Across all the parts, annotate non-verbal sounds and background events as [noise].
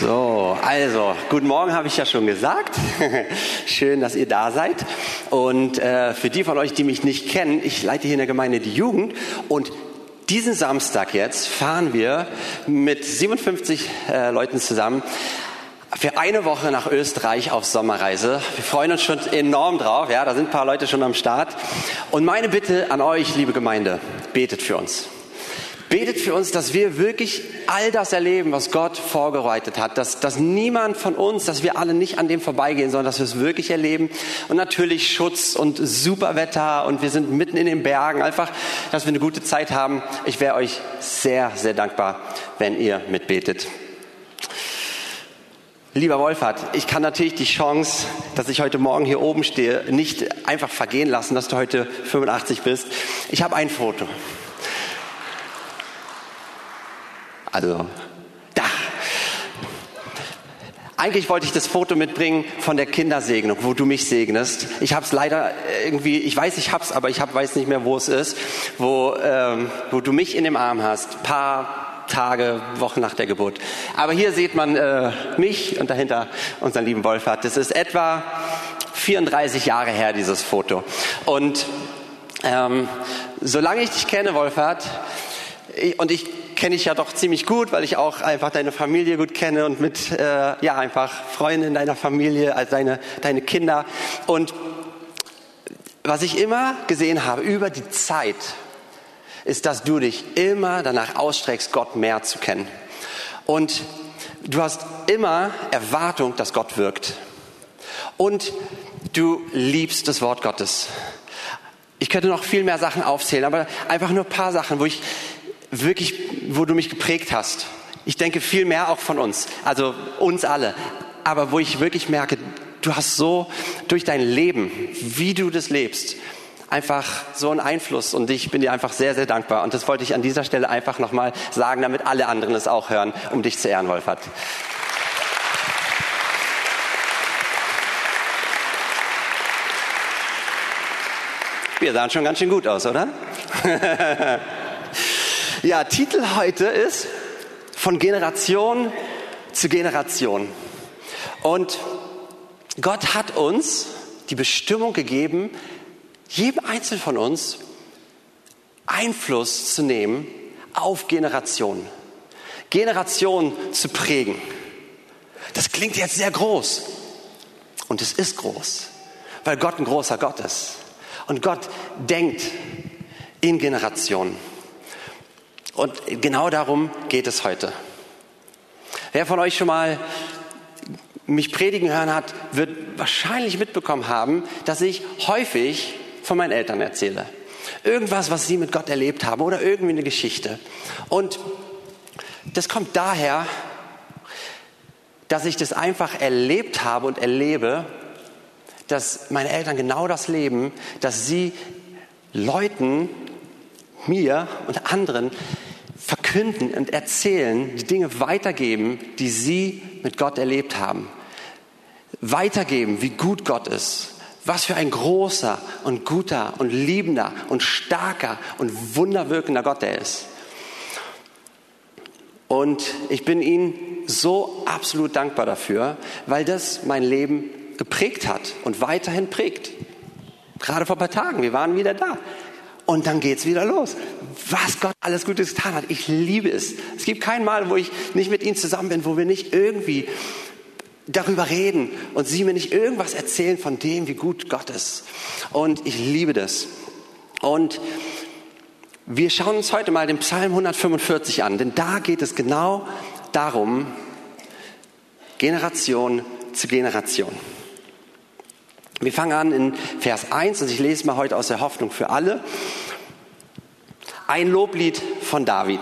So, also, guten Morgen habe ich ja schon gesagt. [laughs] Schön, dass ihr da seid. Und äh, für die von euch, die mich nicht kennen, ich leite hier in der Gemeinde die Jugend und diesen Samstag jetzt fahren wir mit 57 äh, Leuten zusammen für eine Woche nach Österreich auf Sommerreise. Wir freuen uns schon enorm drauf. Ja, da sind ein paar Leute schon am Start. Und meine Bitte an euch, liebe Gemeinde, betet für uns. Betet für uns, dass wir wirklich all das erleben, was Gott vorbereitet hat, dass, dass niemand von uns, dass wir alle nicht an dem vorbeigehen, sondern dass wir es wirklich erleben. Und natürlich Schutz und super Wetter und wir sind mitten in den Bergen. Einfach, dass wir eine gute Zeit haben. Ich wäre euch sehr, sehr dankbar, wenn ihr mitbetet. Lieber Wolfhard, ich kann natürlich die Chance, dass ich heute Morgen hier oben stehe, nicht einfach vergehen lassen, dass du heute 85 bist. Ich habe ein Foto. Also, da. Eigentlich wollte ich das Foto mitbringen von der Kindersegnung, wo du mich segnest. Ich habe es leider irgendwie, ich weiß, ich hab's, aber ich hab, weiß nicht mehr, wo es ist, wo, ähm, wo du mich in dem Arm hast. Paar Tage, Wochen nach der Geburt. Aber hier sieht man äh, mich und dahinter unseren lieben Wolfhard. Das ist etwa 34 Jahre her, dieses Foto. Und ähm, solange ich dich kenne, Wolfhard, und ich kenne ich ja doch ziemlich gut, weil ich auch einfach deine Familie gut kenne und mit, äh, ja, einfach Freunde in deiner Familie, als deine, deine Kinder. Und was ich immer gesehen habe über die Zeit, ist, dass du dich immer danach ausstreckst, Gott mehr zu kennen. Und du hast immer Erwartung, dass Gott wirkt. Und du liebst das Wort Gottes. Ich könnte noch viel mehr Sachen aufzählen, aber einfach nur ein paar Sachen, wo ich wirklich, wo du mich geprägt hast. Ich denke viel mehr auch von uns, also uns alle. Aber wo ich wirklich merke, du hast so durch dein Leben, wie du das lebst, einfach so einen Einfluss und ich bin dir einfach sehr, sehr dankbar. Und das wollte ich an dieser Stelle einfach nochmal sagen, damit alle anderen es auch hören, um dich zu ehren, Wolfert. Wir sahen schon ganz schön gut aus, oder? [laughs] Ja, Titel heute ist von Generation zu Generation. Und Gott hat uns die Bestimmung gegeben, jedem Einzelnen von uns Einfluss zu nehmen auf Generationen. Generationen zu prägen. Das klingt jetzt sehr groß. Und es ist groß, weil Gott ein großer Gott ist. Und Gott denkt in Generationen. Und genau darum geht es heute. Wer von euch schon mal mich predigen hören hat, wird wahrscheinlich mitbekommen haben, dass ich häufig von meinen Eltern erzähle. Irgendwas, was sie mit Gott erlebt haben oder irgendwie eine Geschichte. Und das kommt daher, dass ich das einfach erlebt habe und erlebe, dass meine Eltern genau das leben, dass sie Leuten, mir und anderen verkünden und erzählen, die Dinge weitergeben, die sie mit Gott erlebt haben. Weitergeben, wie gut Gott ist. Was für ein großer und guter und liebender und starker und wunderwirkender Gott er ist. Und ich bin ihnen so absolut dankbar dafür, weil das mein Leben geprägt hat und weiterhin prägt. Gerade vor ein paar Tagen, wir waren wieder da. Und dann geht's wieder los. Was Gott alles Gutes getan hat. Ich liebe es. Es gibt kein Mal, wo ich nicht mit ihnen zusammen bin, wo wir nicht irgendwie darüber reden und sie mir nicht irgendwas erzählen von dem, wie gut Gott ist. Und ich liebe das. Und wir schauen uns heute mal den Psalm 145 an, denn da geht es genau darum, Generation zu Generation. Wir fangen an in Vers 1 und ich lese mal heute aus der Hoffnung für alle. Ein Loblied von David.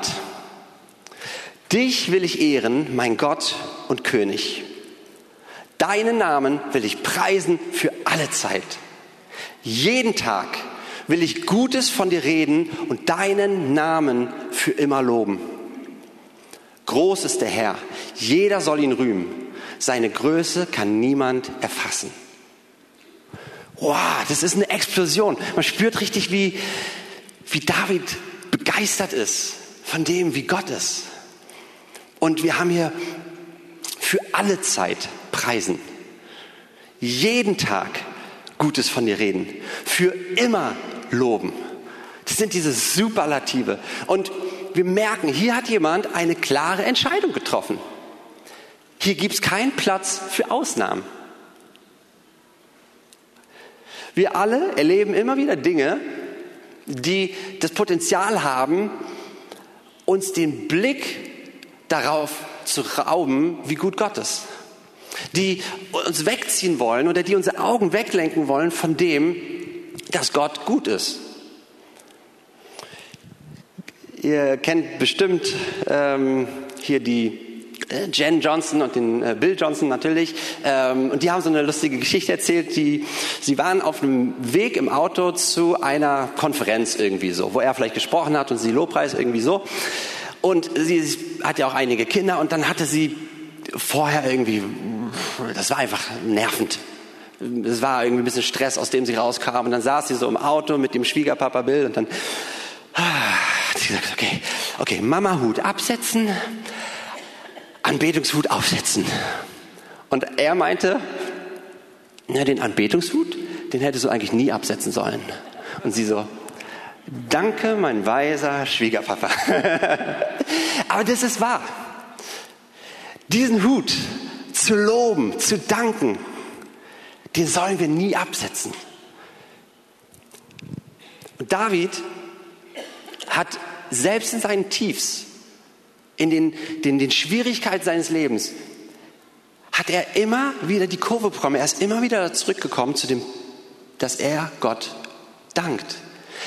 Dich will ich ehren, mein Gott und König. Deinen Namen will ich preisen für alle Zeit. Jeden Tag will ich Gutes von dir reden und deinen Namen für immer loben. Groß ist der Herr, jeder soll ihn rühmen. Seine Größe kann niemand erfassen. Wow, das ist eine Explosion. Man spürt richtig, wie, wie David begeistert ist von dem, wie Gott ist. Und wir haben hier für alle Zeit preisen. Jeden Tag Gutes von dir reden. Für immer loben. Das sind diese Superlative. Und wir merken, hier hat jemand eine klare Entscheidung getroffen. Hier gibt es keinen Platz für Ausnahmen. Wir alle erleben immer wieder Dinge, die das Potenzial haben, uns den Blick darauf zu rauben, wie gut Gott ist. Die uns wegziehen wollen oder die unsere Augen weglenken wollen von dem, dass Gott gut ist. Ihr kennt bestimmt ähm, hier die Jen Johnson und den äh, Bill Johnson natürlich. Ähm, und die haben so eine lustige Geschichte erzählt. Die, sie waren auf einem Weg im Auto zu einer Konferenz irgendwie so, wo er vielleicht gesprochen hat und sie Lobpreis irgendwie so. Und sie hat ja auch einige Kinder und dann hatte sie vorher irgendwie, das war einfach nervend. Es war irgendwie ein bisschen Stress, aus dem sie rauskam. Und dann saß sie so im Auto mit dem Schwiegerpapa Bill und dann ah, hat sie gesagt, okay, okay, Mama Hut absetzen, Anbetungshut aufsetzen. Und er meinte, na, den Anbetungshut, den hättest du eigentlich nie absetzen sollen. Und sie so, danke, mein weiser Schwiegerpapa. [laughs] Aber das ist wahr. Diesen Hut zu loben, zu danken, den sollen wir nie absetzen. Und David hat selbst in seinen Tiefs in den, den, den Schwierigkeiten seines Lebens, hat er immer wieder die Kurve bekommen. Er ist immer wieder zurückgekommen zu dem, dass er Gott dankt,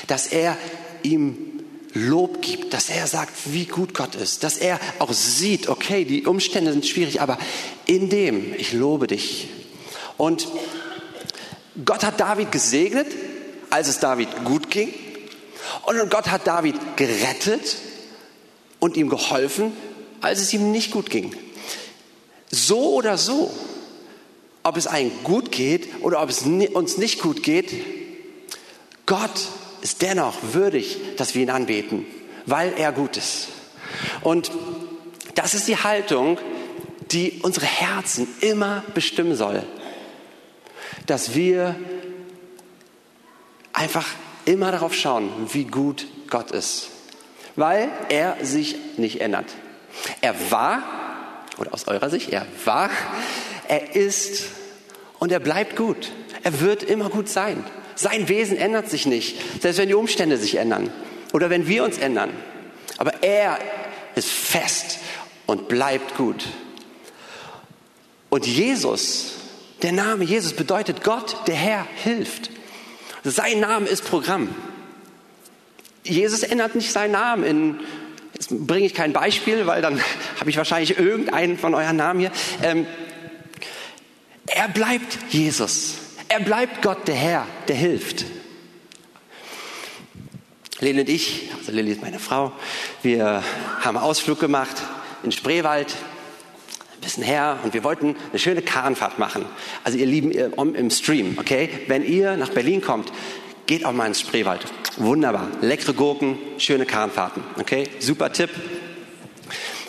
dass er ihm Lob gibt, dass er sagt, wie gut Gott ist, dass er auch sieht, okay, die Umstände sind schwierig, aber in dem, ich lobe dich. Und Gott hat David gesegnet, als es David gut ging. Und Gott hat David gerettet, und ihm geholfen, als es ihm nicht gut ging. So oder so, ob es einem gut geht oder ob es uns nicht gut geht, Gott ist dennoch würdig, dass wir ihn anbeten, weil er gut ist. Und das ist die Haltung, die unsere Herzen immer bestimmen soll. Dass wir einfach immer darauf schauen, wie gut Gott ist weil er sich nicht ändert. Er war, oder aus eurer Sicht, er war, er ist und er bleibt gut. Er wird immer gut sein. Sein Wesen ändert sich nicht, selbst wenn die Umstände sich ändern oder wenn wir uns ändern. Aber er ist fest und bleibt gut. Und Jesus, der Name Jesus bedeutet Gott, der Herr, hilft. Sein Name ist Programm. Jesus ändert nicht seinen Namen. In, jetzt bringe ich kein Beispiel, weil dann [laughs] habe ich wahrscheinlich irgendeinen von euren Namen hier. Ähm, er bleibt Jesus. Er bleibt Gott, der Herr, der hilft. Lili und ich, also Lili ist meine Frau, wir haben einen Ausflug gemacht in Spreewald, ein bisschen her, und wir wollten eine schöne Kahnfahrt machen. Also ihr Lieben im Stream, okay? Wenn ihr nach Berlin kommt, geht auch mal ins Spreewald. Wunderbar. Leckere Gurken, schöne Kahnfahrten. Okay, super Tipp.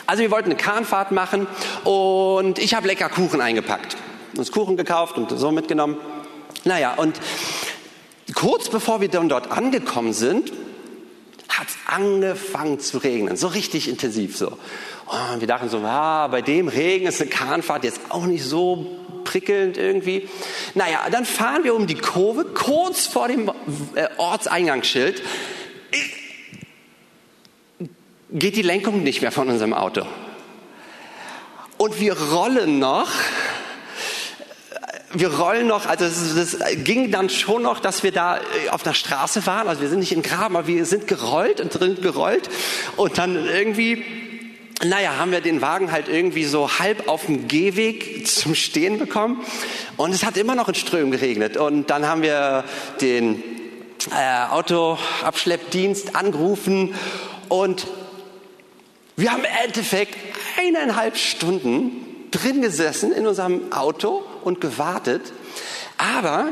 Also wir wollten eine Kahnfahrt machen und ich habe lecker Kuchen eingepackt. Uns Kuchen gekauft und so mitgenommen. Naja, und kurz bevor wir dann dort angekommen sind, hat es angefangen zu regnen. So richtig intensiv so. Und wir dachten so, ah, bei dem Regen ist eine Kahnfahrt jetzt auch nicht so prickelnd irgendwie. Naja, dann fahren wir um die Kurve, kurz vor dem äh, Ortseingangsschild. Geht die Lenkung nicht mehr von unserem Auto. Und wir rollen noch wir rollen noch, also das, ging dann schon noch, dass wir da äh, auf der Straße waren. Also wir sind nicht in Graben, aber wir sind gerollt und drin gerollt. Und dann irgendwie naja, haben wir den Wagen halt irgendwie so halb auf dem Gehweg zum Stehen bekommen. Und es hat immer noch in Strömen geregnet. Und dann haben wir den äh, Autoabschleppdienst angerufen und wir haben im Endeffekt eineinhalb Stunden drin gesessen in unserem Auto und gewartet. Aber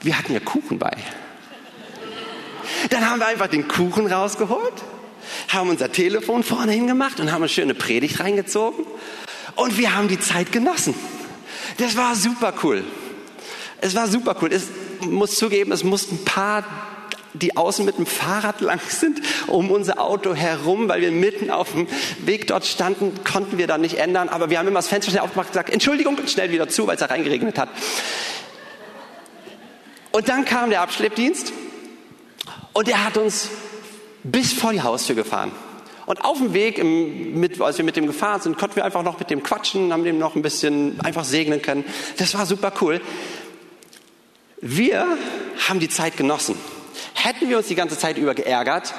wir hatten ja Kuchen bei. Dann haben wir einfach den Kuchen rausgeholt haben unser Telefon vorne hingemacht und haben eine schöne Predigt reingezogen. Und wir haben die Zeit genossen. Das war super cool. Es war super cool. Es muss zugeben, es mussten ein paar die außen mit dem Fahrrad lang sind, um unser Auto herum, weil wir mitten auf dem Weg dort standen, konnten wir da nicht ändern. Aber wir haben immer das Fenster schnell aufgemacht und gesagt, Entschuldigung, schnell wieder zu, weil es da reingeregnet hat. Und dann kam der Abschleppdienst und er hat uns bis vor die Haustür gefahren. Und auf dem Weg, im, mit, als wir mit dem gefahren sind, konnten wir einfach noch mit dem quatschen, haben dem noch ein bisschen einfach segnen können. Das war super cool. Wir haben die Zeit genossen. Hätten wir uns die ganze Zeit über geärgert,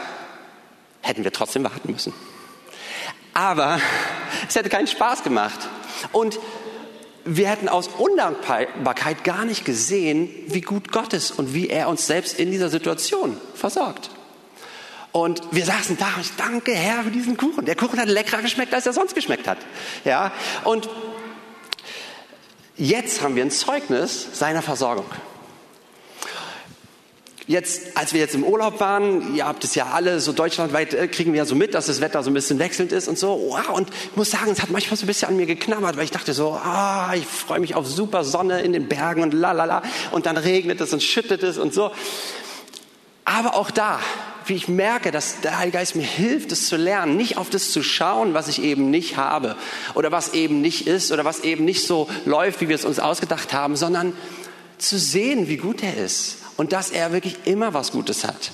hätten wir trotzdem warten müssen. Aber es hätte keinen Spaß gemacht. Und wir hätten aus Undankbarkeit gar nicht gesehen, wie gut Gott ist und wie er uns selbst in dieser Situation versorgt. Und wir saßen da und ich danke Herr für diesen Kuchen. Der Kuchen hat leckerer geschmeckt, als er sonst geschmeckt hat. Ja, und jetzt haben wir ein Zeugnis seiner Versorgung. Jetzt, als wir jetzt im Urlaub waren, ihr habt es ja alle, so deutschlandweit äh, kriegen wir ja so mit, dass das Wetter so ein bisschen wechselnd ist und so. Wow, und ich muss sagen, es hat manchmal so ein bisschen an mir geknabbert, weil ich dachte so, ah, ich freue mich auf super Sonne in den Bergen und lalala. Und dann regnet es und schüttet es und so. Aber auch da, wie ich merke, dass der Heilige Geist mir hilft, es zu lernen, nicht auf das zu schauen, was ich eben nicht habe oder was eben nicht ist oder was eben nicht so läuft, wie wir es uns ausgedacht haben, sondern zu sehen, wie gut er ist und dass er wirklich immer was Gutes hat.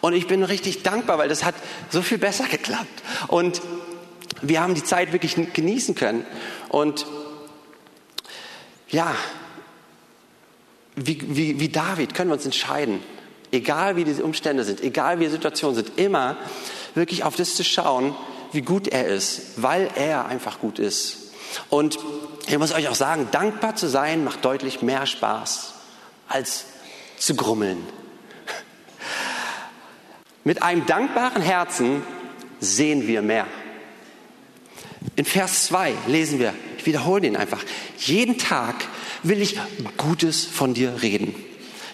Und ich bin richtig dankbar, weil das hat so viel besser geklappt. Und wir haben die Zeit wirklich genießen können. Und ja, wie, wie, wie David können wir uns entscheiden, egal wie diese Umstände sind, egal wie die Situationen sind, immer wirklich auf das zu schauen, wie gut er ist, weil er einfach gut ist. Und ich muss euch auch sagen, dankbar zu sein macht deutlich mehr Spaß als zu grummeln. [laughs] Mit einem dankbaren Herzen sehen wir mehr. In Vers 2 lesen wir, ich wiederhole den einfach, jeden Tag will ich Gutes von dir reden.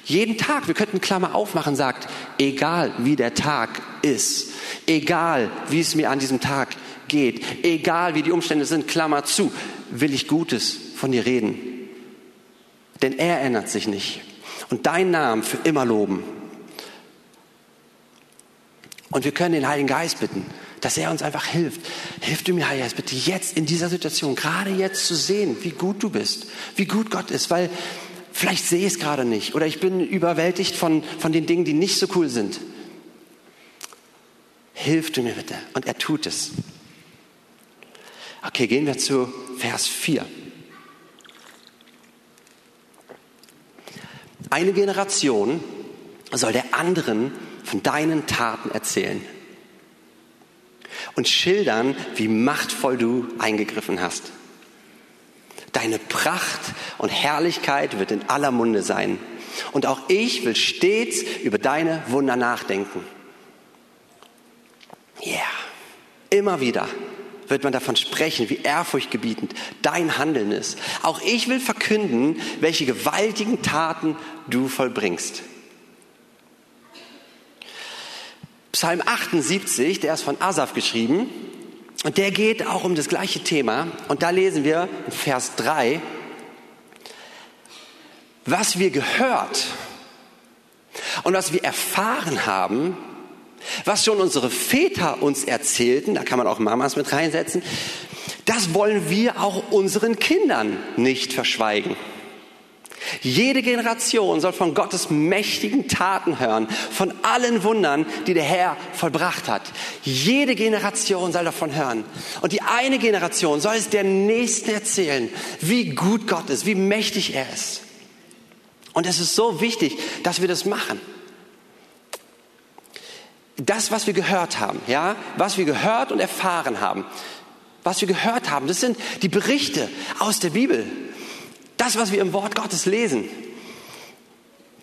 Jeden Tag, wir könnten Klammer aufmachen, sagt, egal wie der Tag ist, egal wie es mir an diesem Tag geht, egal wie die Umstände sind, Klammer zu, will ich Gutes von dir reden. Denn er ändert sich nicht und deinen Namen für immer loben. Und wir können den Heiligen Geist bitten, dass er uns einfach hilft. Hilf du mir, Heiliger Geist, bitte jetzt in dieser Situation, gerade jetzt zu sehen, wie gut du bist, wie gut Gott ist, weil vielleicht sehe ich es gerade nicht oder ich bin überwältigt von, von den Dingen, die nicht so cool sind. Hilf du mir bitte. Und er tut es. Okay, gehen wir zu Vers 4. Eine Generation soll der anderen von deinen Taten erzählen und schildern, wie machtvoll du eingegriffen hast. Deine Pracht und Herrlichkeit wird in aller Munde sein. Und auch ich will stets über deine Wunder nachdenken. Ja, yeah. immer wieder wird man davon sprechen, wie ehrfurchtgebietend dein Handeln ist. Auch ich will verkünden, welche gewaltigen Taten du vollbringst. Psalm 78, der ist von Asaf geschrieben und der geht auch um das gleiche Thema und da lesen wir in Vers 3, was wir gehört und was wir erfahren haben, was schon unsere Väter uns erzählten, da kann man auch Mamas mit reinsetzen, das wollen wir auch unseren Kindern nicht verschweigen. Jede Generation soll von Gottes mächtigen Taten hören, von allen Wundern, die der Herr vollbracht hat. Jede Generation soll davon hören. Und die eine Generation soll es der nächsten erzählen, wie gut Gott ist, wie mächtig er ist. Und es ist so wichtig, dass wir das machen das, was wir gehört haben, ja, was wir gehört und erfahren haben, was wir gehört haben, das sind die Berichte aus der Bibel. Das, was wir im Wort Gottes lesen.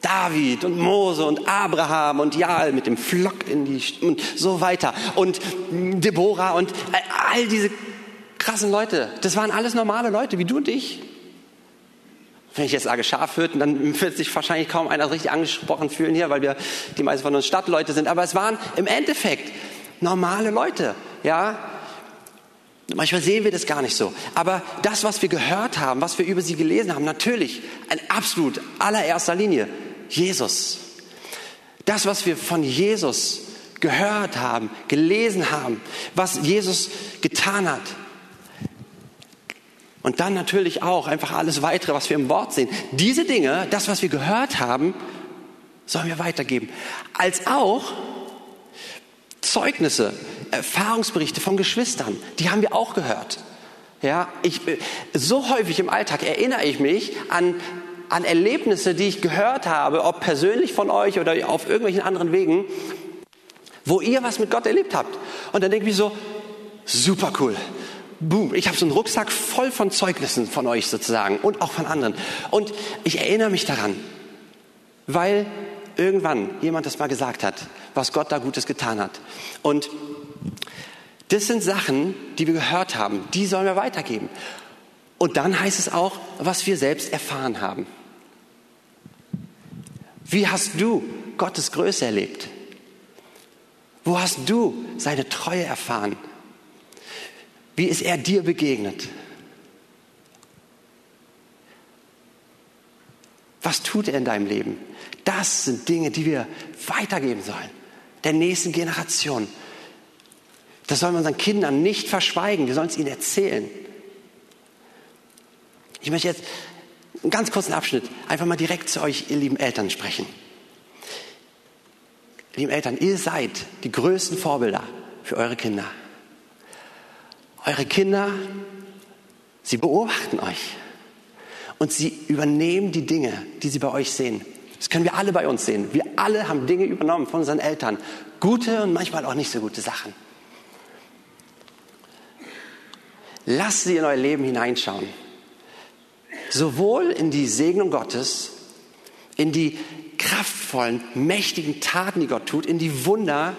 David und Mose und Abraham und Jael mit dem Flock in die und so weiter und Deborah und all diese krassen Leute. Das waren alles normale Leute wie du und ich. Wenn ich jetzt sage Schafhirten, dann wird sich wahrscheinlich kaum einer richtig angesprochen fühlen hier, weil wir die meisten von uns Stadtleute sind. Aber es waren im Endeffekt normale Leute, ja. Manchmal sehen wir das gar nicht so. Aber das, was wir gehört haben, was wir über sie gelesen haben, natürlich in absolut allererster Linie Jesus. Das, was wir von Jesus gehört haben, gelesen haben, was Jesus getan hat. Und dann natürlich auch einfach alles weitere, was wir im Wort sehen. Diese Dinge, das, was wir gehört haben, sollen wir weitergeben. Als auch Zeugnisse, Erfahrungsberichte von Geschwistern, die haben wir auch gehört. Ja, ich, so häufig im Alltag erinnere ich mich an, an Erlebnisse, die ich gehört habe, ob persönlich von euch oder auf irgendwelchen anderen Wegen, wo ihr was mit Gott erlebt habt. Und dann denke ich mir so, super cool. Boom, ich habe so einen Rucksack voll von Zeugnissen von euch sozusagen und auch von anderen. Und ich erinnere mich daran, weil irgendwann jemand das mal gesagt hat, was Gott da Gutes getan hat. Und das sind Sachen, die wir gehört haben, die sollen wir weitergeben. Und dann heißt es auch, was wir selbst erfahren haben. Wie hast du Gottes Größe erlebt? Wo hast du seine Treue erfahren? Wie ist er dir begegnet? Was tut er in deinem Leben? Das sind Dinge, die wir weitergeben sollen, der nächsten Generation. Das sollen wir unseren Kindern nicht verschweigen, wir sollen es ihnen erzählen. Ich möchte jetzt einen ganz kurzen Abschnitt einfach mal direkt zu euch, ihr lieben Eltern, sprechen. Lieben Eltern, ihr seid die größten Vorbilder für eure Kinder. Eure Kinder, sie beobachten euch und sie übernehmen die Dinge, die sie bei euch sehen. Das können wir alle bei uns sehen. Wir alle haben Dinge übernommen von unseren Eltern. Gute und manchmal auch nicht so gute Sachen. Lasst sie in euer Leben hineinschauen. Sowohl in die Segnung Gottes, in die kraftvollen, mächtigen Taten, die Gott tut, in die Wunder,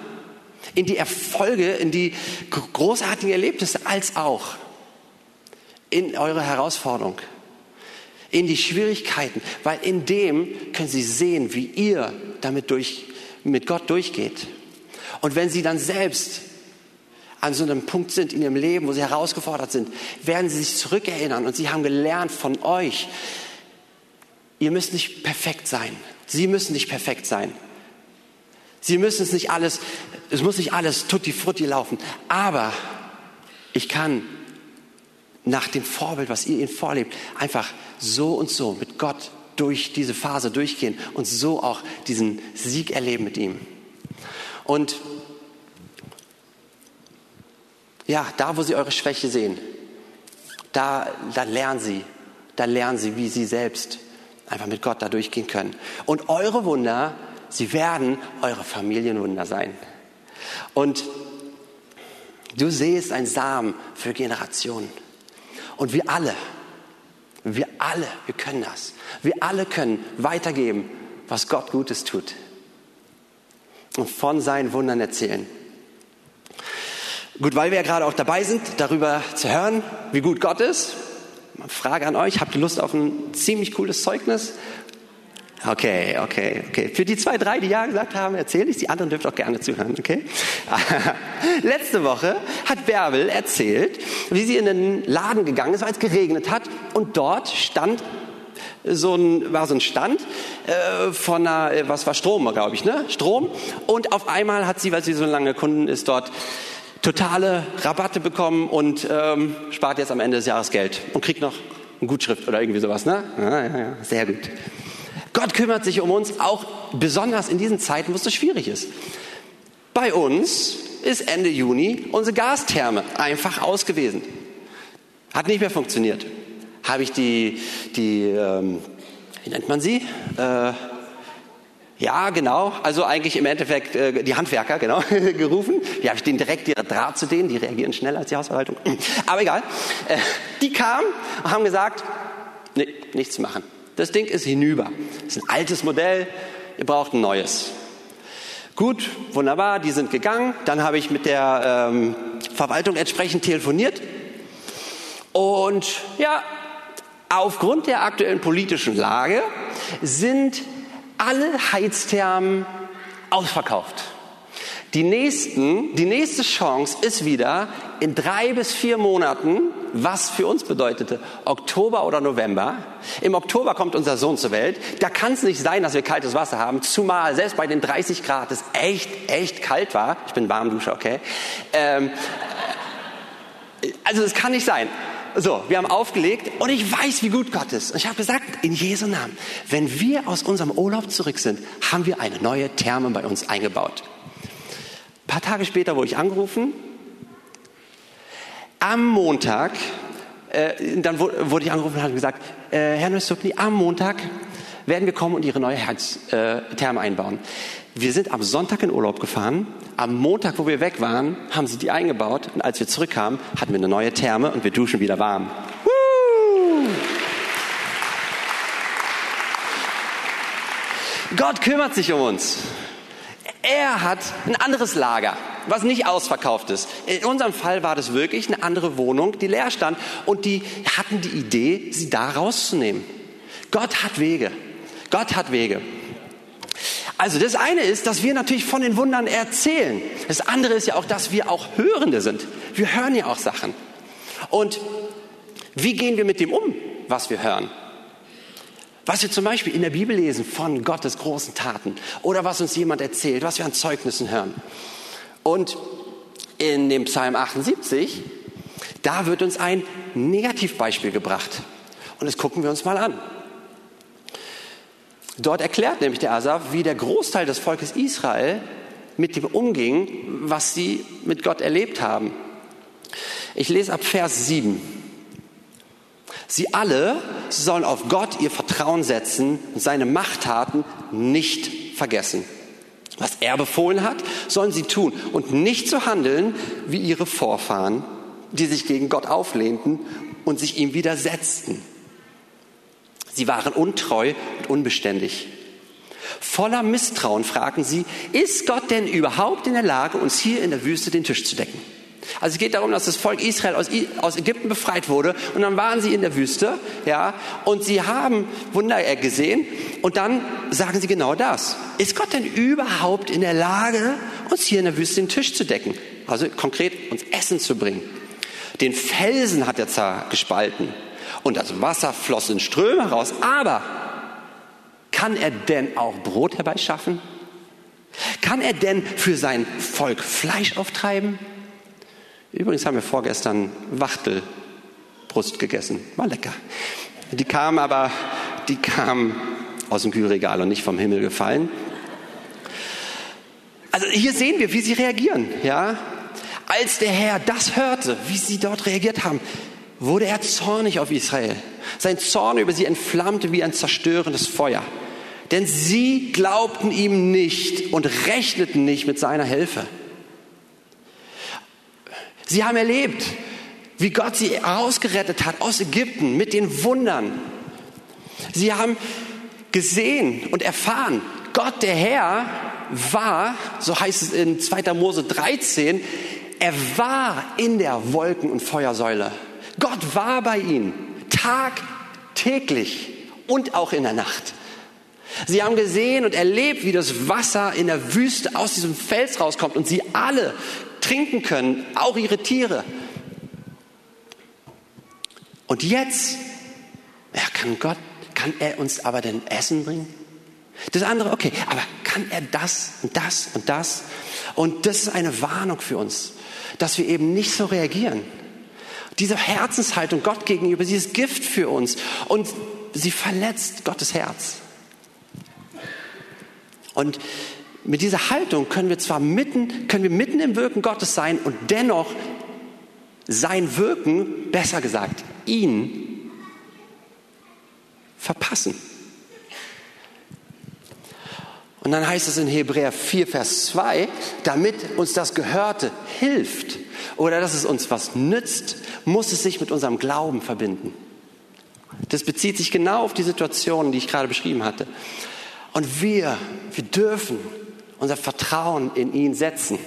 in die Erfolge, in die großartigen Erlebnisse, als auch in eure Herausforderung in die Schwierigkeiten, weil in dem können sie sehen, wie ihr damit durch, mit Gott durchgeht. Und wenn sie dann selbst an so einem Punkt sind in ihrem Leben, wo sie herausgefordert sind, werden sie sich zurückerinnern und sie haben gelernt von euch, ihr müsst nicht perfekt sein. Sie müssen nicht perfekt sein. Sie müssen es nicht alles, es muss nicht alles tutti frutti laufen. Aber ich kann nach dem Vorbild, was ihr ihnen vorlebt, einfach so und so mit Gott durch diese Phase durchgehen und so auch diesen Sieg erleben mit ihm. Und ja, da wo sie eure Schwäche sehen, da, da lernen sie, da lernen sie, wie sie selbst einfach mit Gott da durchgehen können. Und eure Wunder, sie werden eure Familienwunder sein. Und du siehst ein Samen für Generationen. Und wir alle, wir alle, wir können das. Wir alle können weitergeben, was Gott Gutes tut. Und von seinen Wundern erzählen. Gut, weil wir ja gerade auch dabei sind, darüber zu hören, wie gut Gott ist. Frage an euch, habt ihr Lust auf ein ziemlich cooles Zeugnis Okay, okay, okay. Für die zwei, drei, die Ja gesagt haben, erzähle ich. Die anderen dürft auch gerne zuhören, okay? [laughs] Letzte Woche hat Bärbel erzählt, wie sie in den Laden gegangen ist, weil es geregnet hat. Und dort stand so ein, war so ein Stand äh, von einer, äh, was war Strom, glaube ich, ne? Strom. Und auf einmal hat sie, weil sie so lange Kunden ist, dort totale Rabatte bekommen und ähm, spart jetzt am Ende des Jahres Geld und kriegt noch eine Gutschrift oder irgendwie sowas, ne? Ja, ja, ja, sehr gut. Gott kümmert sich um uns, auch besonders in diesen Zeiten, wo es so schwierig ist. Bei uns ist Ende Juni unsere Gastherme einfach aus gewesen. Hat nicht mehr funktioniert. Habe ich die, die ähm, wie nennt man sie? Äh, ja, genau. Also eigentlich im Endeffekt äh, die Handwerker, genau, [laughs] gerufen. Wie habe ich denen direkt ihre Draht zu denen? Die reagieren schneller als die Hausverwaltung. Aber egal. Äh, die kamen und haben gesagt, nee, nichts machen. Das Ding ist hinüber. Das ist ein altes Modell, ihr braucht ein neues. Gut, wunderbar, die sind gegangen. Dann habe ich mit der ähm, Verwaltung entsprechend telefoniert. Und ja, aufgrund der aktuellen politischen Lage sind alle Heizthermen ausverkauft. Die, nächsten, die nächste Chance ist wieder in drei bis vier Monaten, was für uns bedeutete Oktober oder November. Im Oktober kommt unser Sohn zur Welt. Da kann es nicht sein, dass wir kaltes Wasser haben, zumal selbst bei den 30 Grad es echt, echt kalt war. Ich bin Warmduscher, okay? Ähm, also es kann nicht sein. So, wir haben aufgelegt und ich weiß, wie gut Gott ist. Und ich habe gesagt, in Jesu Namen, wenn wir aus unserem Urlaub zurück sind, haben wir eine neue Therme bei uns eingebaut. Ein paar Tage später wurde ich angerufen am Montag, äh, dann wurde ich angerufen und hat gesagt, äh, Herr Nössukni, am Montag werden wir kommen und Ihre neue Herztherme äh, einbauen. Wir sind am Sonntag in Urlaub gefahren. Am Montag, wo wir weg waren, haben sie die eingebaut. Und als wir zurückkamen, hatten wir eine neue Therme und wir duschen wieder warm. Gott kümmert sich um uns. Er hat ein anderes Lager was nicht ausverkauft ist. In unserem Fall war das wirklich eine andere Wohnung, die leer stand und die hatten die Idee, sie da rauszunehmen. Gott hat Wege. Gott hat Wege. Also das eine ist, dass wir natürlich von den Wundern erzählen. Das andere ist ja auch, dass wir auch Hörende sind. Wir hören ja auch Sachen. Und wie gehen wir mit dem um, was wir hören? Was wir zum Beispiel in der Bibel lesen von Gottes großen Taten oder was uns jemand erzählt, was wir an Zeugnissen hören. Und in dem Psalm 78, da wird uns ein Negativbeispiel gebracht. Und das gucken wir uns mal an. Dort erklärt nämlich der Asaf, wie der Großteil des Volkes Israel mit dem umging, was sie mit Gott erlebt haben. Ich lese ab Vers 7. Sie alle sollen auf Gott ihr Vertrauen setzen und seine Machttaten nicht vergessen. Was er befohlen hat, sollen sie tun und nicht so handeln wie ihre Vorfahren, die sich gegen Gott auflehnten und sich ihm widersetzten. Sie waren untreu und unbeständig. Voller Misstrauen fragen sie, ist Gott denn überhaupt in der Lage, uns hier in der Wüste den Tisch zu decken? Also es geht darum, dass das Volk Israel aus, aus Ägypten befreit wurde und dann waren sie in der Wüste, ja, und sie haben Wunder gesehen und dann sagen sie genau das. Ist Gott denn überhaupt in der Lage, uns hier in der Wüste den Tisch zu decken? Also konkret uns Essen zu bringen. Den Felsen hat er gespalten und das Wasser floss in Ströme heraus, aber kann er denn auch Brot herbeischaffen? Kann er denn für sein Volk Fleisch auftreiben? Übrigens haben wir vorgestern Wachtelbrust gegessen. War lecker. Die kam aber, die kam aus dem Kühlregal und nicht vom Himmel gefallen. Also hier sehen wir, wie sie reagieren, ja. Als der Herr das hörte, wie sie dort reagiert haben, wurde er zornig auf Israel. Sein Zorn über sie entflammte wie ein zerstörendes Feuer. Denn sie glaubten ihm nicht und rechneten nicht mit seiner Hilfe. Sie haben erlebt, wie Gott sie herausgerettet hat aus Ägypten mit den Wundern. Sie haben gesehen und erfahren, Gott der Herr war, so heißt es in 2. Mose 13, er war in der Wolken- und Feuersäule. Gott war bei ihnen, tagtäglich und auch in der Nacht. Sie haben gesehen und erlebt, wie das Wasser in der Wüste aus diesem Fels rauskommt und sie alle trinken können, auch ihre Tiere. Und jetzt, ja, kann Gott, kann er uns aber denn Essen bringen? Das andere, okay, aber kann er das und das und das? Und das ist eine Warnung für uns, dass wir eben nicht so reagieren. Diese Herzenshaltung Gott gegenüber, sie ist Gift für uns und sie verletzt Gottes Herz. Und mit dieser Haltung können wir zwar mitten, können wir mitten im Wirken Gottes sein und dennoch sein Wirken, besser gesagt, ihn verpassen. Und dann heißt es in Hebräer 4, Vers 2, damit uns das Gehörte hilft oder dass es uns was nützt, muss es sich mit unserem Glauben verbinden. Das bezieht sich genau auf die Situation, die ich gerade beschrieben hatte. Und wir, wir dürfen unser Vertrauen in ihn setzen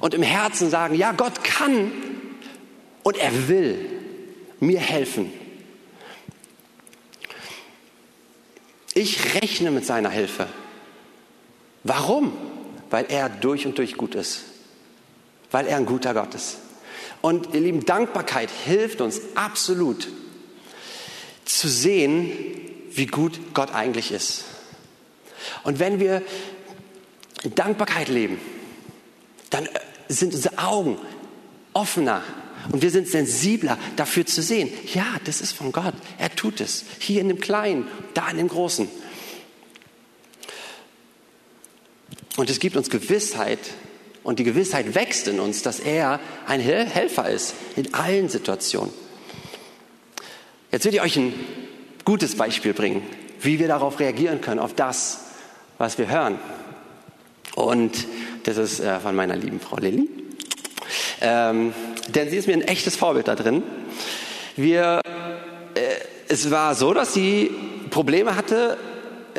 und im Herzen sagen, ja, Gott kann und er will mir helfen. Ich rechne mit seiner Hilfe. Warum? Weil er durch und durch gut ist. Weil er ein guter Gott ist. Und ihr Lieben, Dankbarkeit hilft uns absolut zu sehen, wie gut Gott eigentlich ist. Und wenn wir in Dankbarkeit leben, dann sind unsere Augen offener und wir sind sensibler dafür zu sehen, ja, das ist von Gott. Er tut es. Hier in dem Kleinen, da in dem Großen. Und es gibt uns Gewissheit und die Gewissheit wächst in uns, dass er ein Helfer ist in allen Situationen. Jetzt will ich euch ein gutes Beispiel bringen, wie wir darauf reagieren können, auf das, was wir hören. Und das ist äh, von meiner lieben Frau Lilly. Ähm, denn sie ist mir ein echtes Vorbild da drin. Wir, äh, es war so, dass sie Probleme hatte,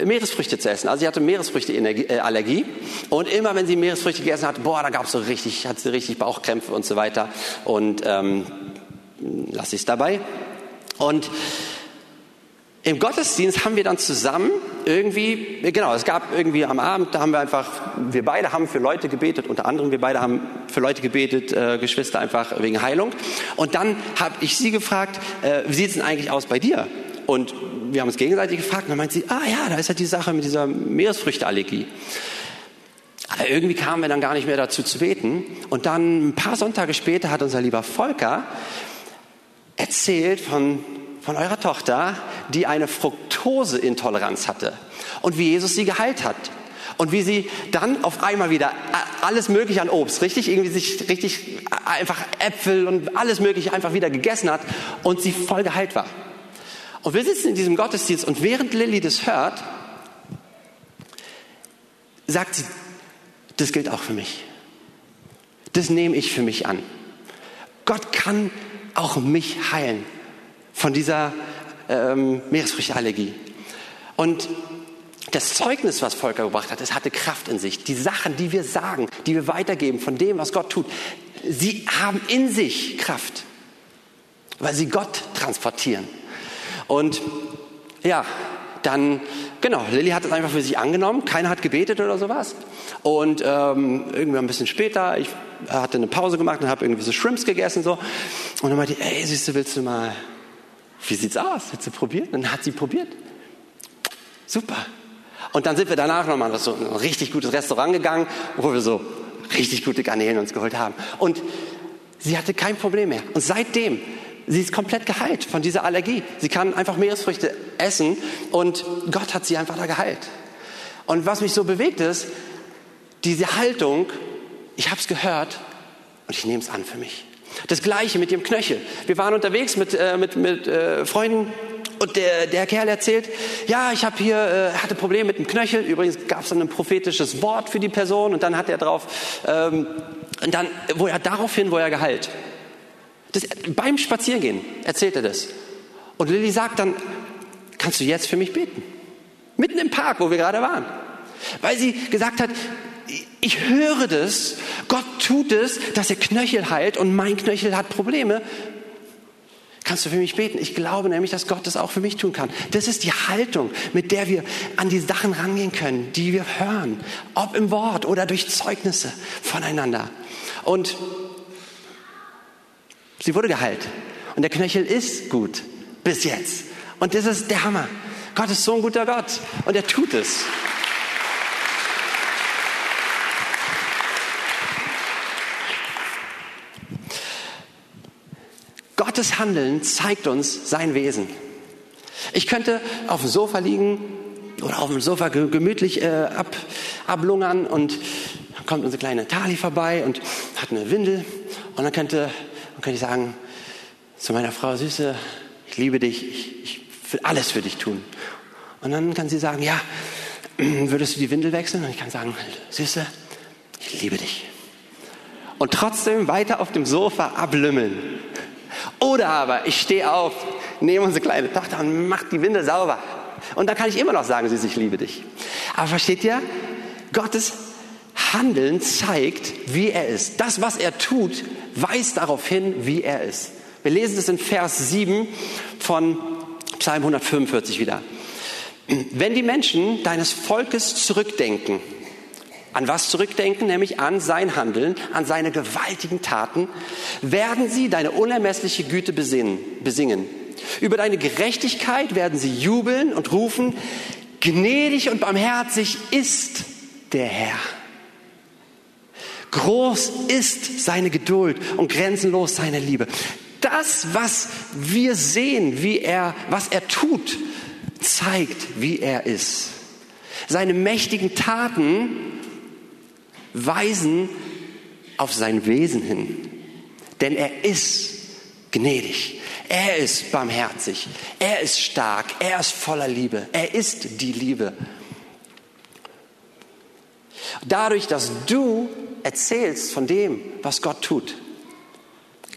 Meeresfrüchte zu essen. Also sie hatte Meeresfrüchteallergie äh, und immer wenn sie Meeresfrüchte gegessen hat, boah, da gab es so richtig, hat sie richtig Bauchkrämpfe und so weiter. Und ähm, lasse ich es dabei. Und im Gottesdienst haben wir dann zusammen irgendwie, genau, es gab irgendwie am Abend, da haben wir einfach, wir beide haben für Leute gebetet, unter anderem wir beide haben für Leute gebetet, äh, Geschwister einfach wegen Heilung. Und dann habe ich sie gefragt, äh, wie sieht es denn eigentlich aus bei dir? Und wir haben uns gegenseitig gefragt und dann meint sie, ah ja, da ist halt die Sache mit dieser Meeresfrüchteallergie. Aber irgendwie kamen wir dann gar nicht mehr dazu zu beten. Und dann ein paar Sonntage später hat unser lieber Volker erzählt von von eurer Tochter, die eine Fructoseintoleranz hatte und wie Jesus sie geheilt hat. Und wie sie dann auf einmal wieder alles Mögliche an Obst, richtig, irgendwie sich richtig einfach Äpfel und alles Mögliche einfach wieder gegessen hat und sie voll geheilt war. Und wir sitzen in diesem Gottesdienst und während Lilly das hört, sagt sie, das gilt auch für mich. Das nehme ich für mich an. Gott kann auch mich heilen von dieser ähm, Meeresfrüchteallergie. Und das Zeugnis, was Volker gebracht hat, es hatte Kraft in sich. Die Sachen, die wir sagen, die wir weitergeben von dem, was Gott tut, sie haben in sich Kraft, weil sie Gott transportieren. Und ja, dann, genau, Lilly hat es einfach für sich angenommen, keiner hat gebetet oder sowas. Und ähm, irgendwie ein bisschen später, ich hatte eine Pause gemacht und habe irgendwie so Shrimps gegessen so. Und dann meinte ich, ey, siehst du, willst du mal wie sieht's aus? Willst du probieren? Dann hat sie probiert. Super. Und dann sind wir danach nochmal in so ein richtig gutes Restaurant gegangen, wo wir so richtig gute Garnelen uns geholt haben. Und sie hatte kein Problem mehr. Und seitdem, sie ist komplett geheilt von dieser Allergie. Sie kann einfach Meeresfrüchte essen und Gott hat sie einfach da geheilt. Und was mich so bewegt ist, diese Haltung, ich habe es gehört und ich nehme es an für mich. Das gleiche mit dem Knöchel. Wir waren unterwegs mit, äh, mit, mit äh, Freunden und der, der Kerl erzählt, ja, ich habe hier, äh, hatte Probleme mit dem Knöchel. Übrigens gab es dann ein prophetisches Wort für die Person und dann hat er drauf, ähm, und dann, wo er daraufhin, wo er geheilt. Das, beim Spaziergehen erzählt er das. Und Lilly sagt dann, kannst du jetzt für mich beten? Mitten im Park, wo wir gerade waren. Weil sie gesagt hat, ich höre das, Gott tut es, dass er Knöchel heilt und mein Knöchel hat Probleme. Kannst du für mich beten? Ich glaube nämlich, dass Gott das auch für mich tun kann. Das ist die Haltung, mit der wir an die Sachen rangehen können, die wir hören, ob im Wort oder durch Zeugnisse voneinander. Und sie wurde geheilt. Und der Knöchel ist gut. Bis jetzt. Und das ist der Hammer. Gott ist so ein guter Gott. Und er tut es. Gottes Handeln zeigt uns sein Wesen. Ich könnte auf dem Sofa liegen oder auf dem Sofa gemütlich äh, ab, ablungern und dann kommt unsere kleine Tali vorbei und hat eine Windel und dann könnte, dann könnte ich sagen zu meiner Frau, Süße, ich liebe dich, ich, ich will alles für dich tun. Und dann kann sie sagen, ja, [clears throat] würdest du die Windel wechseln? Und ich kann sagen, Süße, ich liebe dich. Und trotzdem weiter auf dem Sofa ablümmeln. Oder aber ich stehe auf, nehme unsere kleine Tochter und mache die Winde sauber. Und dann kann ich immer noch sagen, Süß, ich liebe dich. Aber versteht ihr? Gottes Handeln zeigt, wie er ist. Das, was er tut, weist darauf hin, wie er ist. Wir lesen es in Vers 7 von Psalm 145 wieder. Wenn die Menschen deines Volkes zurückdenken, an was zurückdenken, nämlich an sein Handeln, an seine gewaltigen Taten, werden sie deine unermessliche Güte besingen. Über deine Gerechtigkeit werden sie jubeln und rufen, gnädig und barmherzig ist der Herr. Groß ist seine Geduld und grenzenlos seine Liebe. Das, was wir sehen, wie er, was er tut, zeigt, wie er ist. Seine mächtigen Taten weisen auf sein Wesen hin. Denn er ist gnädig. Er ist barmherzig. Er ist stark. Er ist voller Liebe. Er ist die Liebe. Dadurch, dass du erzählst von dem, was Gott tut,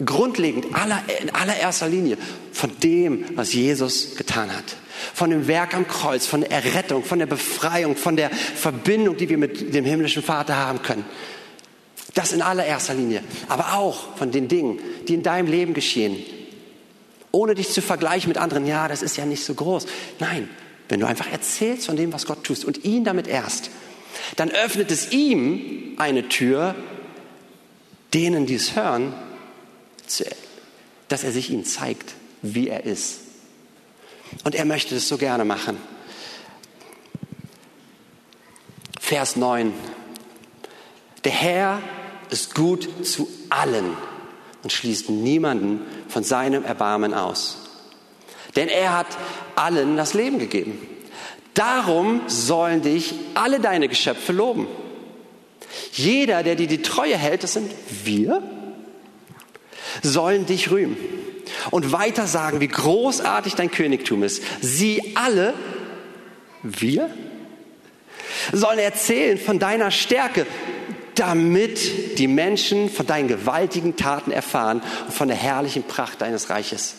grundlegend aller, in allererster Linie von dem, was Jesus getan hat, von dem Werk am Kreuz, von der Errettung, von der Befreiung, von der Verbindung, die wir mit dem himmlischen Vater haben können. Das in allererster Linie, aber auch von den Dingen, die in deinem Leben geschehen, ohne dich zu vergleichen mit anderen. Ja, das ist ja nicht so groß. Nein, wenn du einfach erzählst von dem, was Gott tust und ihn damit erst, dann öffnet es ihm eine Tür, denen, die es hören, dass er sich ihnen zeigt, wie er ist. Und er möchte das so gerne machen. Vers 9. Der Herr ist gut zu allen und schließt niemanden von seinem Erbarmen aus. Denn er hat allen das Leben gegeben. Darum sollen dich alle deine Geschöpfe loben. Jeder, der dir die Treue hält, das sind wir, sollen dich rühmen und weiter sagen, wie großartig dein Königtum ist. Sie alle, wir, sollen erzählen von deiner Stärke, damit die Menschen von deinen gewaltigen Taten erfahren und von der herrlichen Pracht deines Reiches.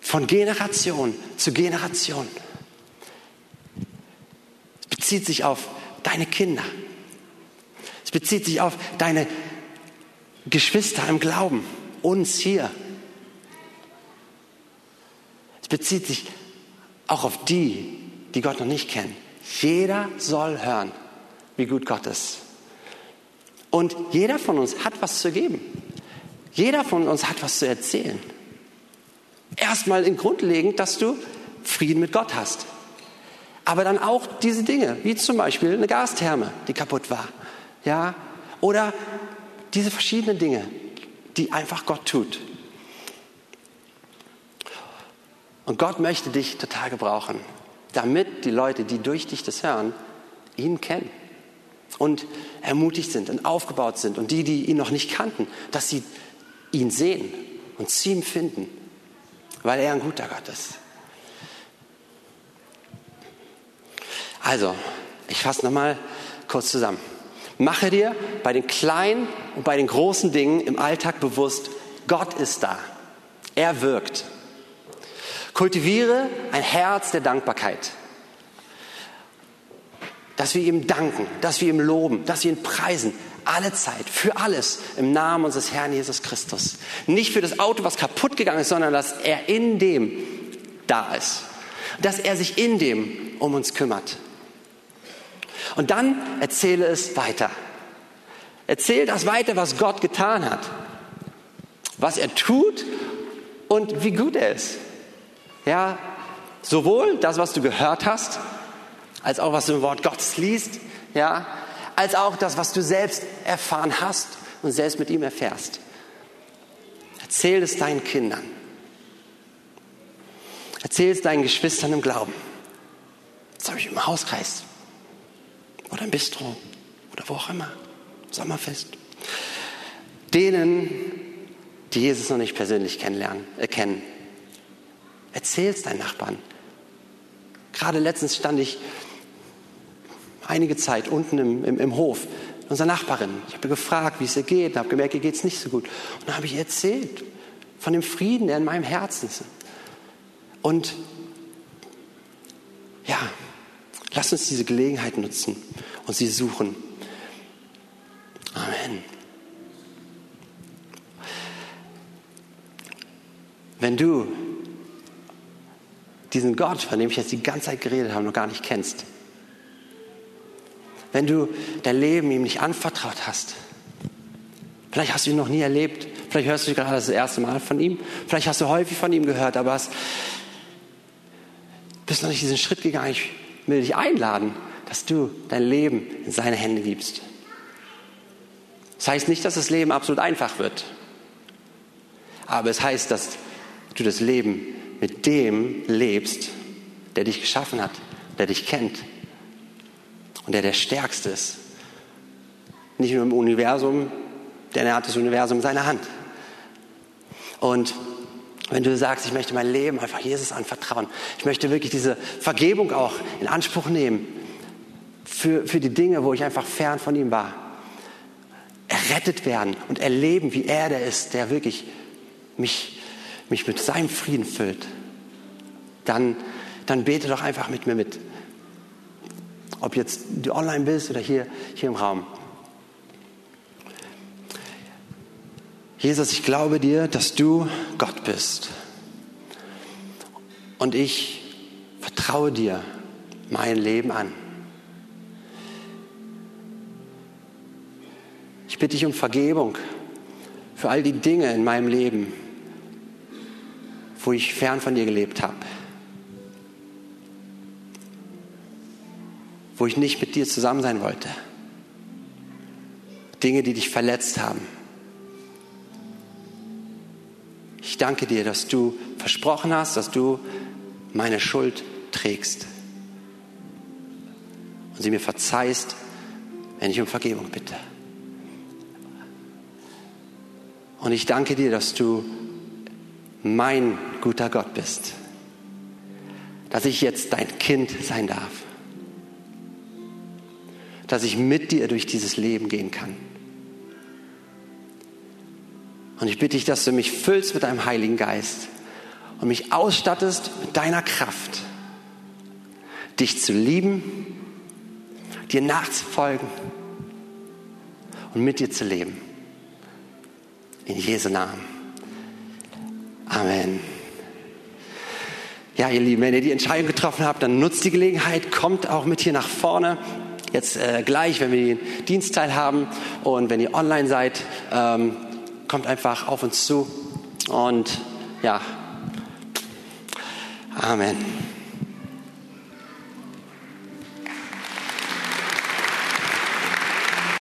Von Generation zu Generation. Es bezieht sich auf deine Kinder. Es bezieht sich auf deine Geschwister im Glauben, uns hier. Es bezieht sich auch auf die, die Gott noch nicht kennen. Jeder soll hören, wie gut Gott ist. Und jeder von uns hat was zu geben. Jeder von uns hat was zu erzählen. Erstmal in grundlegend, dass du Frieden mit Gott hast. Aber dann auch diese Dinge, wie zum Beispiel eine Gastherme, die kaputt war. Ja, oder diese verschiedenen Dinge, die einfach Gott tut. Und Gott möchte dich total gebrauchen, damit die Leute, die durch dich das hören, ihn kennen und ermutigt sind und aufgebaut sind und die, die ihn noch nicht kannten, dass sie ihn sehen und zu ihm finden, weil er ein guter Gott ist. Also, ich fasse nochmal kurz zusammen. Mache dir bei den kleinen und bei den großen Dingen im Alltag bewusst, Gott ist da. Er wirkt. Kultiviere ein Herz der Dankbarkeit. Dass wir ihm danken, dass wir ihm loben, dass wir ihn preisen. Alle Zeit, für alles im Namen unseres Herrn Jesus Christus. Nicht für das Auto, was kaputt gegangen ist, sondern dass er in dem da ist. Dass er sich in dem um uns kümmert. Und dann erzähle es weiter. Erzähl das weiter, was Gott getan hat, was er tut und wie gut er ist. Ja, sowohl das, was du gehört hast, als auch was du im Wort Gottes liest, ja, als auch das, was du selbst erfahren hast und selbst mit ihm erfährst. Erzähl es deinen Kindern. Erzähl es deinen Geschwistern im Glauben. Das habe ich im Hauskreis oder im Bistro oder wo auch immer. Sommerfest. Denen, die Jesus noch nicht persönlich kennenlernen. Äh, Erzähl's deinen Nachbarn. Gerade letztens stand ich einige Zeit unten im, im, im Hof unserer Nachbarin. Ich habe gefragt, wie es ihr geht, und habe gemerkt, ihr geht es nicht so gut. Und dann habe ich ihr erzählt von dem Frieden, der in meinem Herzen ist. Und ja, Lass uns diese Gelegenheit nutzen und sie suchen. Amen. Wenn du diesen Gott, von dem ich jetzt die ganze Zeit geredet habe, noch gar nicht kennst, wenn du dein Leben ihm nicht anvertraut hast. Vielleicht hast du ihn noch nie erlebt. Vielleicht hörst du gerade das erste Mal von ihm. Vielleicht hast du häufig von ihm gehört, aber hast, bist noch nicht diesen Schritt gegangen. Ich will dich einladen, dass du dein Leben in seine Hände gibst. Das heißt nicht, dass das Leben absolut einfach wird. Aber es heißt, dass du das Leben mit dem lebst, der dich geschaffen hat, der dich kennt und der der Stärkste ist. Nicht nur im Universum, denn er hat das Universum in seiner Hand. Und wenn du sagst, ich möchte mein Leben einfach Jesus anvertrauen, ich möchte wirklich diese Vergebung auch in Anspruch nehmen für, für die Dinge, wo ich einfach fern von ihm war, errettet werden und erleben, wie er der ist, der wirklich mich, mich mit seinem Frieden füllt, dann, dann bete doch einfach mit mir mit. Ob jetzt du online bist oder hier, hier im Raum. Jesus, ich glaube dir, dass du Gott bist. Und ich vertraue dir mein Leben an. Ich bitte dich um Vergebung für all die Dinge in meinem Leben, wo ich fern von dir gelebt habe. Wo ich nicht mit dir zusammen sein wollte. Dinge, die dich verletzt haben. Ich danke dir, dass du versprochen hast, dass du meine Schuld trägst und sie mir verzeihst, wenn ich um Vergebung bitte. Und ich danke dir, dass du mein guter Gott bist, dass ich jetzt dein Kind sein darf, dass ich mit dir durch dieses Leben gehen kann. Und ich bitte dich, dass du mich füllst mit deinem Heiligen Geist und mich ausstattest mit deiner Kraft, dich zu lieben, dir nachzufolgen und mit dir zu leben. In Jesu Namen. Amen. Ja, ihr Lieben, wenn ihr die Entscheidung getroffen habt, dann nutzt die Gelegenheit, kommt auch mit hier nach vorne. Jetzt äh, gleich, wenn wir den Dienstteil haben und wenn ihr online seid, ähm, kommt einfach auf uns zu. Und ja, Amen.